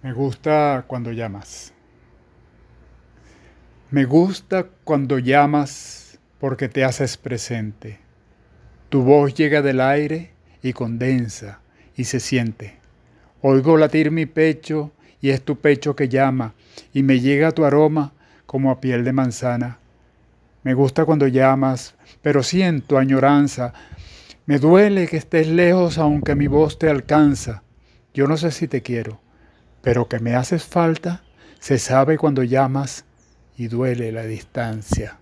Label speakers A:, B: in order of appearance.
A: Me gusta cuando llamas. Me gusta cuando llamas porque te haces presente. Tu voz llega del aire y condensa y se siente. Oigo latir mi pecho y es tu pecho que llama y me llega tu aroma como a piel de manzana. Me gusta cuando llamas, pero siento añoranza. Me duele que estés lejos aunque mi voz te alcanza. Yo no sé si te quiero pero que me haces falta se sabe cuando llamas y duele la distancia.